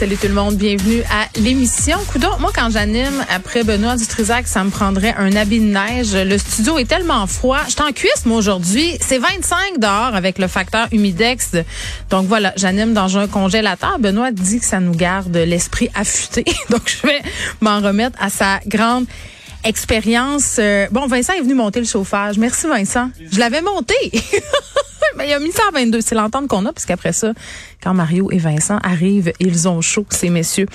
Salut tout le monde, bienvenue à l'émission. Coudon, moi quand j'anime après Benoît Dutrisac, ça me prendrait un habit de neige. Le studio est tellement froid. Je suis en cuisse moi aujourd'hui. C'est 25 dehors avec le facteur humidex. Donc voilà, j'anime dans un congélateur. Benoît dit que ça nous garde l'esprit affûté. Donc je vais m'en remettre à sa grande expérience. Euh, bon, Vincent est venu monter le chauffage. Merci Vincent. Je l'avais monté. Mais il a mis ça à 22. C'est l'entente qu'on a, parce qu'après ça, quand Mario et Vincent arrivent, ils ont chaud, ces messieurs.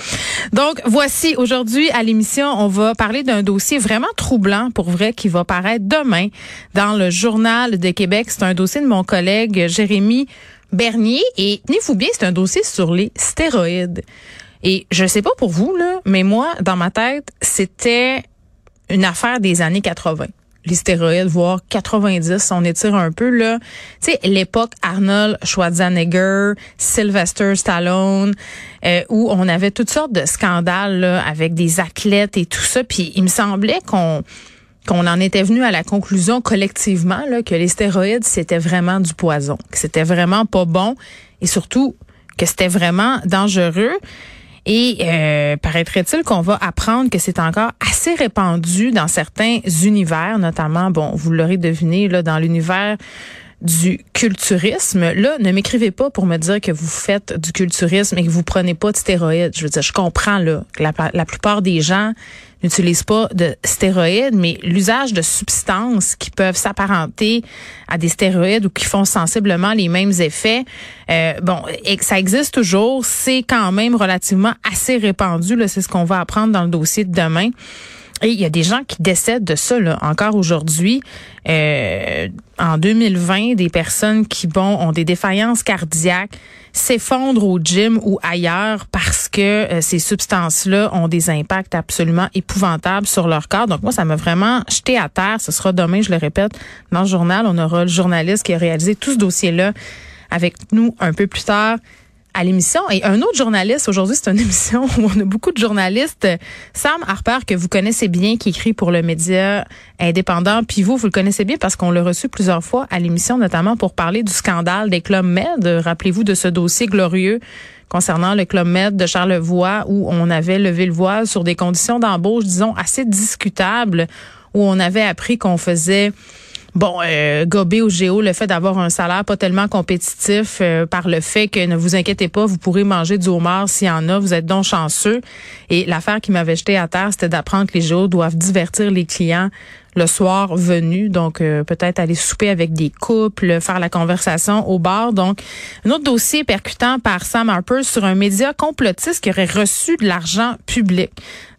Donc, voici, aujourd'hui, à l'émission, on va parler d'un dossier vraiment troublant, pour vrai, qui va paraître demain dans le Journal de Québec. C'est un dossier de mon collègue Jérémy Bernier. Et tenez-vous bien, c'est un dossier sur les stéroïdes. Et je sais pas pour vous, mais moi, dans ma tête, c'était une affaire des années 80 les stéroïdes, voire 90, on étire un peu là. Tu sais, l'époque Arnold Schwarzenegger, Sylvester Stallone, euh, où on avait toutes sortes de scandales là, avec des athlètes et tout ça. Puis il me semblait qu'on qu'on en était venu à la conclusion collectivement là, que les stéroïdes c'était vraiment du poison, que c'était vraiment pas bon et surtout que c'était vraiment dangereux. Et euh, paraîtrait-il qu'on va apprendre que c'est encore assez répandu dans certains univers, notamment, bon, vous l'aurez deviné, là, dans l'univers du culturisme. Là, ne m'écrivez pas pour me dire que vous faites du culturisme et que vous prenez pas de stéroïdes. Je veux dire, je comprends là que la, plupart des gens n'utilisent pas de stéroïdes, mais l'usage de substances qui peuvent s'apparenter à des stéroïdes ou qui font sensiblement les mêmes effets, euh, bon, ça existe toujours, c'est quand même relativement assez répandu. C'est ce qu'on va apprendre dans le dossier de demain. Et il y a des gens qui décèdent de ça là, encore aujourd'hui. Euh, en 2020, des personnes qui bon ont des défaillances cardiaques s'effondrent au gym ou ailleurs parce que euh, ces substances-là ont des impacts absolument épouvantables sur leur corps. Donc moi, ça m'a vraiment jeté à terre. Ce sera demain, je le répète, dans le journal. On aura le journaliste qui a réalisé tout ce dossier-là avec nous un peu plus tard à l'émission. Et un autre journaliste, aujourd'hui, c'est une émission où on a beaucoup de journalistes. Sam Harper, que vous connaissez bien, qui écrit pour le média indépendant. Puis vous, vous le connaissez bien parce qu'on l'a reçu plusieurs fois à l'émission, notamment pour parler du scandale des clubs Med. Rappelez-vous de ce dossier glorieux concernant le club Med de Charlevoix où on avait levé le voile sur des conditions d'embauche, disons, assez discutables, où on avait appris qu'on faisait bon, euh, gober au géo le fait d'avoir un salaire pas tellement compétitif euh, par le fait que ne vous inquiétez pas, vous pourrez manger du homard s'il y en a, vous êtes donc chanceux. Et l'affaire qui m'avait jeté à terre, c'était d'apprendre que les géos doivent divertir les clients le soir venu. Donc, euh, peut-être aller souper avec des couples, faire la conversation au bar. Donc, un autre dossier percutant par Sam Harper sur un média complotiste qui aurait reçu de l'argent public.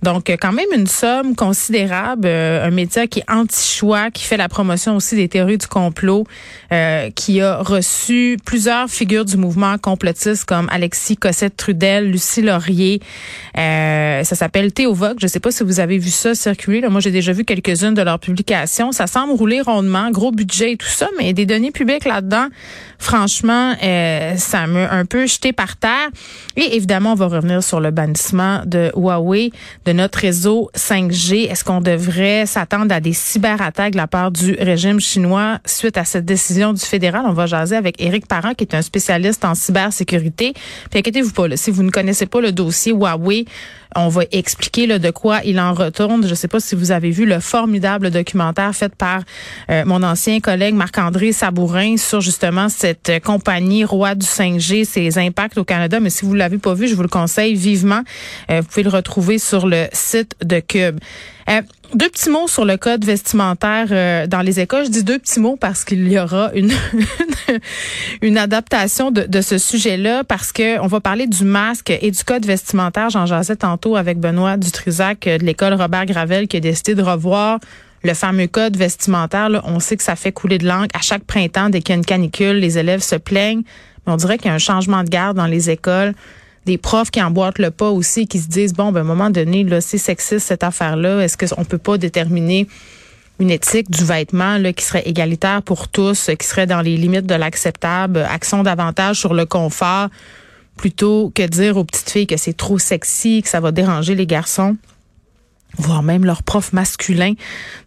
Donc, quand même une somme considérable. Euh, un média qui est anti-choix, qui fait la promotion aussi des théories du complot, euh, qui a reçu plusieurs figures du mouvement complotiste comme Alexis Cossette-Trudel, Lucie Laurier. ça s'appelle Théo Vogue. Je ne sais pas si vous avez vu ça circuler. Là, moi, j'ai déjà vu quelques-unes de leurs publication. Ça semble rouler rondement, gros budget et tout ça, mais des données publiques là-dedans, franchement, euh, ça m'a un peu jeté par terre. Et évidemment, on va revenir sur le bannissement de Huawei de notre réseau 5G. Est-ce qu'on devrait s'attendre à des cyberattaques de la part du régime chinois suite à cette décision du fédéral? On va jaser avec Éric Parent, qui est un spécialiste en cybersécurité. Puis inquiétez-vous pas, là, si vous ne connaissez pas le dossier Huawei, on va expliquer là, de quoi il en retourne. Je ne sais pas si vous avez vu le formidable documentaire fait par euh, mon ancien collègue Marc-André Sabourin sur justement compagnie roi du 5G, ses impacts au Canada. Mais si vous l'avez pas vu, je vous le conseille vivement. Euh, vous pouvez le retrouver sur le site de Cube. Euh, deux petits mots sur le code vestimentaire euh, dans les écoles. Je dis deux petits mots parce qu'il y aura une adaptation de, de ce sujet-là parce que on va parler du masque et du code vestimentaire. J'en jasais tantôt avec Benoît Dutrisac de l'école Robert Gravel qui a décidé de revoir le fameux code vestimentaire. On sait que ça fait couler de l'encre. À chaque printemps, dès qu'il y a une canicule, les élèves se plaignent. On dirait qu'il y a un changement de garde dans les écoles des profs qui emboîtent le pas aussi, qui se disent, bon, ben, à un moment donné, là, c'est sexiste cette affaire-là. Est-ce qu'on peut pas déterminer une éthique du vêtement là, qui serait égalitaire pour tous, qui serait dans les limites de l'acceptable, action davantage sur le confort, plutôt que dire aux petites filles que c'est trop sexy, que ça va déranger les garçons? Voire même leurs profs masculins.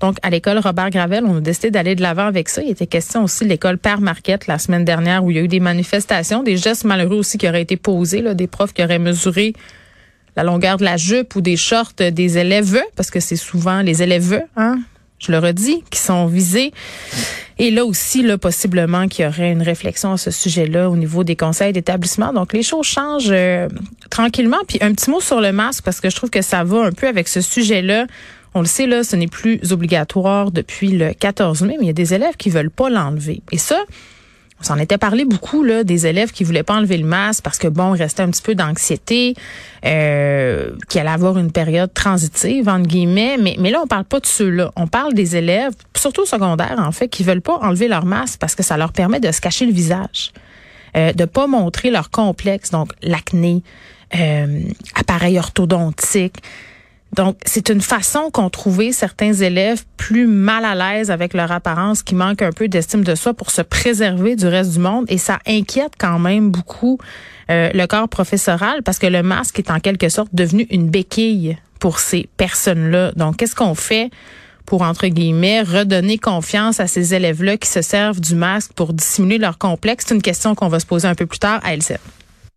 Donc, à l'école Robert Gravel, on a décidé d'aller de l'avant avec ça. Il était question aussi de l'école Père Marquette la semaine dernière où il y a eu des manifestations, des gestes malheureux aussi qui auraient été posés, là, des profs qui auraient mesuré la longueur de la jupe ou des shorts des élèves, parce que c'est souvent les élèves, hein, je le redis, qui sont visés. Et là aussi, là, possiblement qu'il y aurait une réflexion à ce sujet-là au niveau des conseils d'établissement. Donc, les choses changent euh, tranquillement. Puis un petit mot sur le masque, parce que je trouve que ça va un peu avec ce sujet-là. On le sait, là, ce n'est plus obligatoire depuis le 14 mai, mais il y a des élèves qui veulent pas l'enlever. Et ça, on s'en était parlé beaucoup là, des élèves qui voulaient pas enlever le masque parce que bon, restait un petit peu d'anxiété, euh, qui allait avoir une période transitive entre guillemets. Mais, mais là, on parle pas de ceux-là. On parle des élèves, surtout secondaires en fait, qui veulent pas enlever leur masque parce que ça leur permet de se cacher le visage, euh, de pas montrer leur complexe, donc l'acné, euh, appareil orthodontique. Donc, c'est une façon qu'ont trouvé certains élèves plus mal à l'aise avec leur apparence, qui manquent un peu d'estime de soi pour se préserver du reste du monde. Et ça inquiète quand même beaucoup euh, le corps professoral parce que le masque est en quelque sorte devenu une béquille pour ces personnes-là. Donc, qu'est-ce qu'on fait pour, entre guillemets, redonner confiance à ces élèves-là qui se servent du masque pour dissimuler leur complexe? C'est une question qu'on va se poser un peu plus tard à L7.